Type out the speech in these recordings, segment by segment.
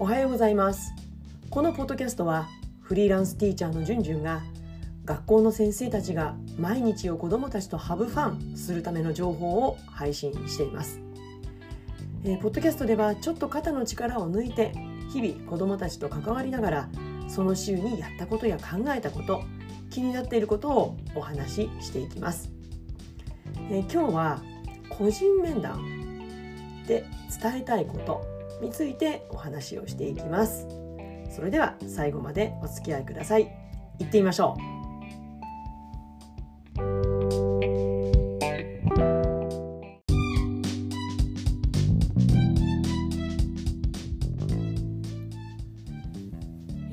おはようございます。このポッドキャストはフリーランスティーチャーのじゅんじゅんが学校の先生たちが毎日を子どもたちとハブファンするための情報を配信しています、えー、ポッドキャストではちょっと肩の力を抜いて日々子どもたちと関わりながらその週にやったことや考えたこと気になっていることをお話ししていきます、えー、今日は個人面談で伝えたいこと。についてお話をしていきます。それでは最後までお付き合いください。行ってみましょう。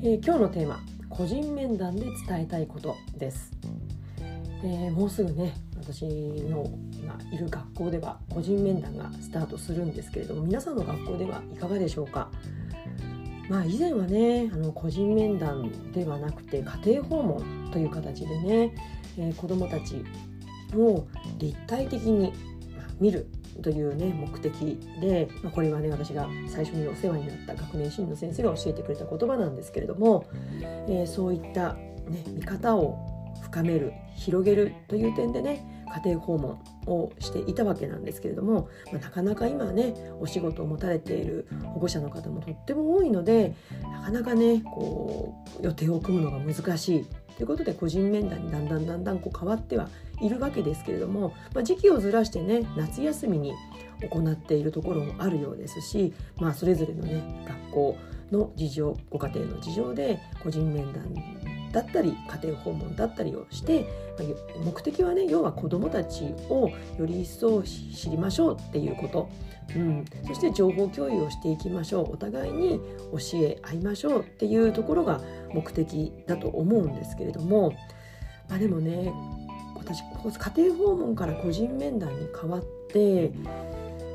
えー、今日のテーマ個人面談で伝えたいことです、えー、もうすぐね私の今いる学校では個人面談がスタートするんですけれども皆さんの学校ではいかがでしょうか？まあ以前はねあの個人面談ではなくて家庭訪問という形でね、えー、子どもたちを立体的に見るというね目的で、まあ、これはね私が最初にお世話になった学年主任の先生が教えてくれた言葉なんですけれども、えー、そういった、ね、見方を深める広げるという点でね家庭訪問をしていたわけなんですけれども、まあ、なかなか今ねお仕事を持たれている保護者の方もとっても多いのでなかなかねこう予定を組むのが難しい。ということで個人面談にだんだんだんだんこう変わってはいるわけですけれども、まあ、時期をずらしてね夏休みに行っているところもあるようですし、まあ、それぞれのね学校の事情ご家庭の事情で個人面談だったり家庭訪問だったりをして目的はね要は子どもたちをより一層知りましょうっていうこと、うん、そして情報共有をしていきましょう。お互いに教え合いましょうっていうところが目的だと思うんですけれども、まあ、でもね私家庭訪問から個人面談に変わって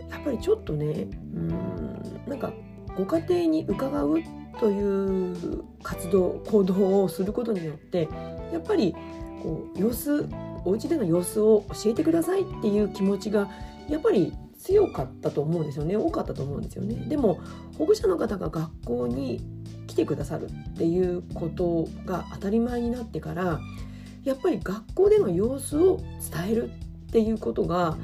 やっぱりちょっとねうんなんかご家庭に伺うっという活動行動をすることによってやっぱりこう様子お家での様子を教えてくださいっていう気持ちがやっぱり強かったと思うんですよね。多かったと思うんですよね。でも保護者の方が学校に来てくださるっていうことが当たり前になってからやっぱり学校での様子を伝えるっていうことが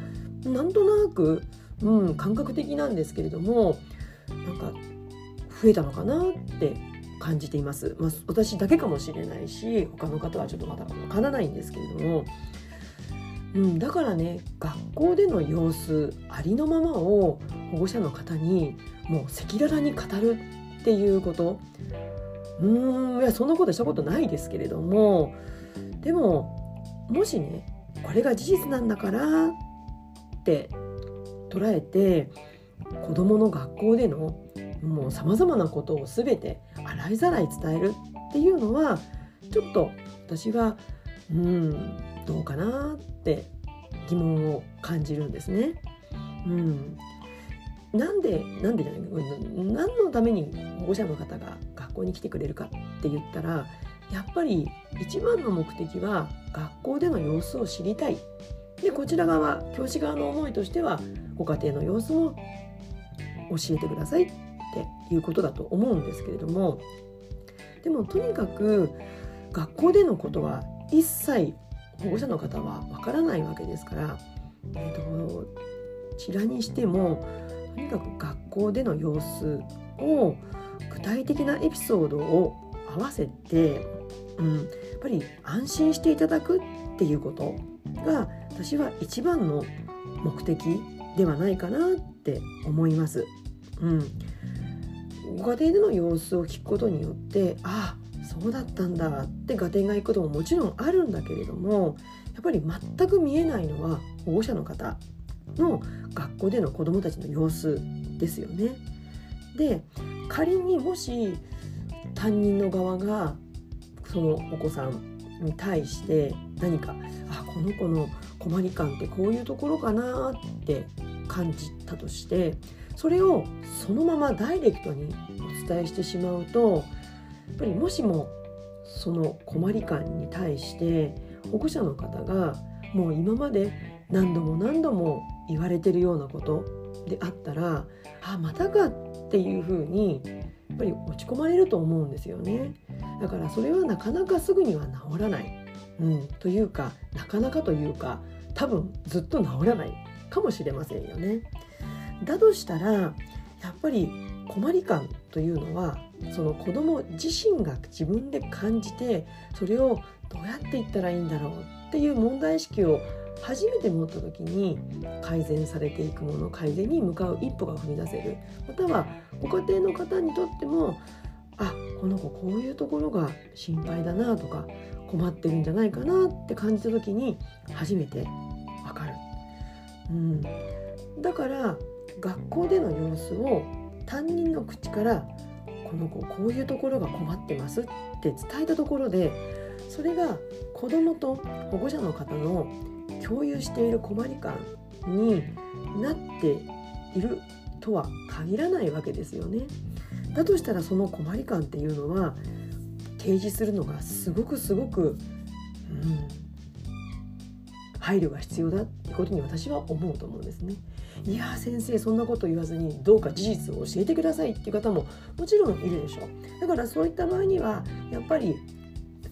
なんとなく、うん、感覚的なんですけれどもなんか増えたのかなって感じています、まあ、私だけかもしれないし他の方はちょっとまだわからないんですけれども、うん、だからね学校での様子ありのままを保護者の方にもう赤裸々に語るっていうこと。うんいやそんなことしたことないですけれども。でももしねこれが事実なんだからって捉えて子どもの学校でのもうさまざまなことを全て洗いざらい伝えるっていうのはちょっと私はうんどうかなって疑問を感じるんですね。うん、なんでなんでじゃない何のために保護者の方が学校に来てくれるかって言ったらやっぱり一番の目的は学校での様子を知りたい。でこちら側教師側の思いとしてはご家庭の様子を教えてください。っていうことだと思うんですけれどもでもとにかく学校でのことは一切保護者の方はわからないわけですから、えーと、ちらにしてもとにかく学校での様子を具体的なエピソードを合わせて、うん、やっぱり安心していただくっていうことが私は一番の目的ではないかなって思います。うん、ご家庭での様子を聞くことによってああそうだったんだって合点がいくことももちろんあるんだけれどもやっぱり全く見えないのは保護者の方の学校での子どもたちの様子ですよね。で仮にもし担任の側がそのお子さんに対して何かあこの子の困り感ってこういうところかなって感じたとしてそれをそのままダイレクトにお伝えしてしまうとやっぱりもしもその困り感に対して保護者の方がもう今まで何度も何度も言われてるようなことであったらあまたかっていうふうにやっぱり落ち込まれると思うんですよね。だからそれはなかなかすぐには治らない、うん、というかなかなかというか多分ずっと治らないかもしれませんよね。だとしたらやっぱり困り感というのはその子供自身が自分で感じてそれをどうやっていったらいいんだろうっていう問題意識を初めて持った時に改善されていくもの改善に向かう一歩が踏み出せる。またはご家庭の方にとってもあこの子こういうところが心配だなとか困ってるんじゃないかなって感じた時に初めてわかる、うん、だから学校での様子を担任の口からこの子こういうところが困ってますって伝えたところでそれが子どもと保護者の方の共有している困り感になっているとは限らないわけですよね。だとしたらその困り感っていうのは提示するのがすごくすごく、うん、配慮が必要だってことに私は思うと思うんですね。いや先生そんなこと言わずにどうか事実を教えてくださいっていう方ももちろんいるでしょう。だからそういった場合にはやっぱり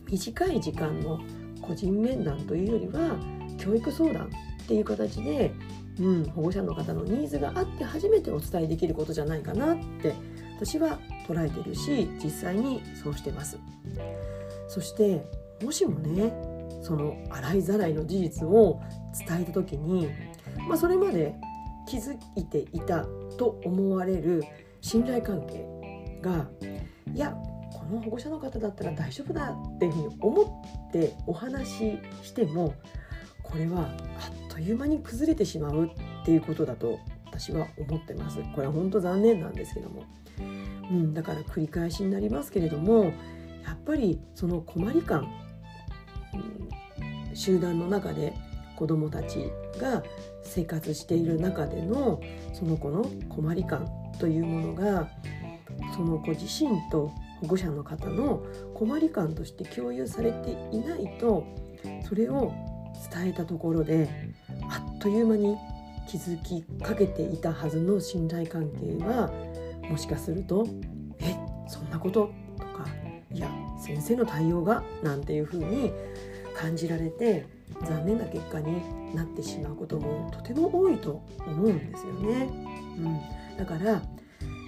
短い時間の個人面談というよりは教育相談っていう形で、うん、保護者の方のニーズがあって初めてお伝えできることじゃないかなって私は捉えてるし実際にそうしてます。そしてもしもねその洗いざらいの事実を伝えた時に、まあ、それまで気づいていたと思われる信頼関係がいやこの保護者の方だったら大丈夫だっていうふうに思ってお話ししてもこれはあっという間に崩れてしまうっていうことだと私は思ってます。これは本当残念なんですけども、うん、だから繰り返しになりますけれどもやっぱりその困り感集団の中で子どもたちが生活している中でのその子の困り感というものがその子自身と保護者の方の困り感として共有されていないとそれを伝えたところであっという間に気づきかけていたはずの信頼関係はもしかすると「えそんなこと?」とか「いや先生の対応が」なんていうふうに感じられて残念な結果になってしまうこともとても多いと思うんですよね。うん、だからやっ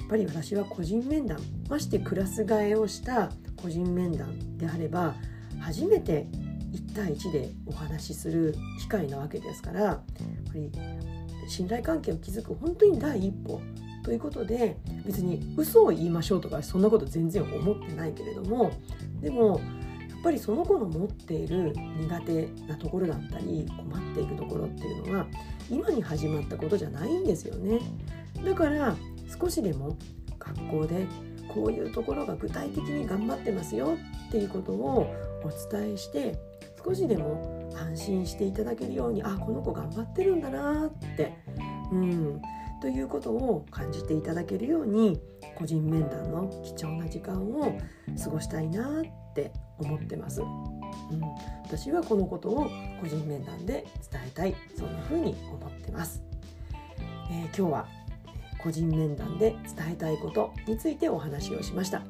ぱり私は個人面談ましてクラス替えをした個人面談であれば初めて1対1でお話しする機会なわけですからやっぱり信頼関係を築く本当に第一歩ということで別に嘘を言いましょうとかそんなこと全然思ってないけれどもでもぱりその子の持っている苦手なところだったり困っているところっていうのは今に始まったことじゃないんですよね。だから少しでも学校でこういうところが具体的に頑張ってますよっていうことをお伝えして少しでも安心していただけるようにあこの子頑張ってるんだなってうんということを感じていただけるように個人面談の貴重な時間を過ごしたいなって思ってます。うん、私はこのことを個人面談で伝えたい。そんな風に思ってます、えー、今日は個人面談で伝えたいことについてお話をしました、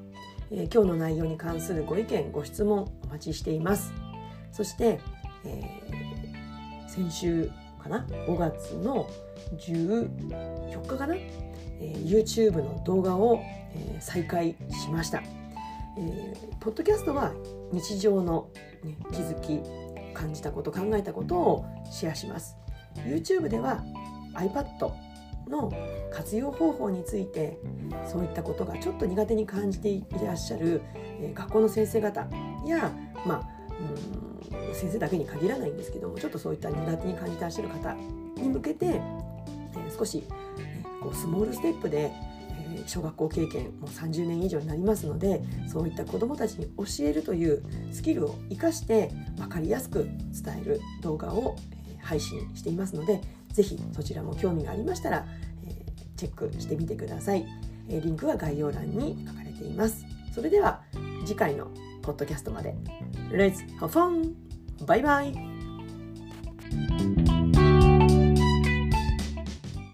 えー、今日の内容に関するご意見ご質問お待ちしています。そして、えー、先週かな？5月の14日かな、えー、YouTube の動画を、えー、再開しました、えー、ポッドキャストは日常の、ね、気づき感じたこと考えたことをシェアします。YouTube では iPad の活用方法についてそういったことがちょっと苦手に感じていらっしゃる、えー、学校の先生方やまあうん先生だけに限らないんですけどもちょっとそういった苦手に感じてらっしゃる方に向けて、えー、少し、ね、こうスモールステップで、小学校経験もう30年以上になりますのでそういった子どもたちに教えるというスキルを生かして分かりやすく伝える動画を、え、配信していますので是非そちらも興味がありましたら、え、チェックしてみてください、え、リンクは概要欄に書かれています。それでは次回のポッドキャストまで。Let's have fun! バイバイ!